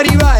arrivare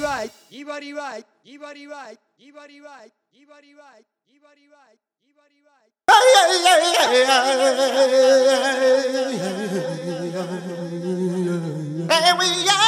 anybody right, body right, anybody right, anybody right, anybody right, anybody right, anybody right. Hey, we are.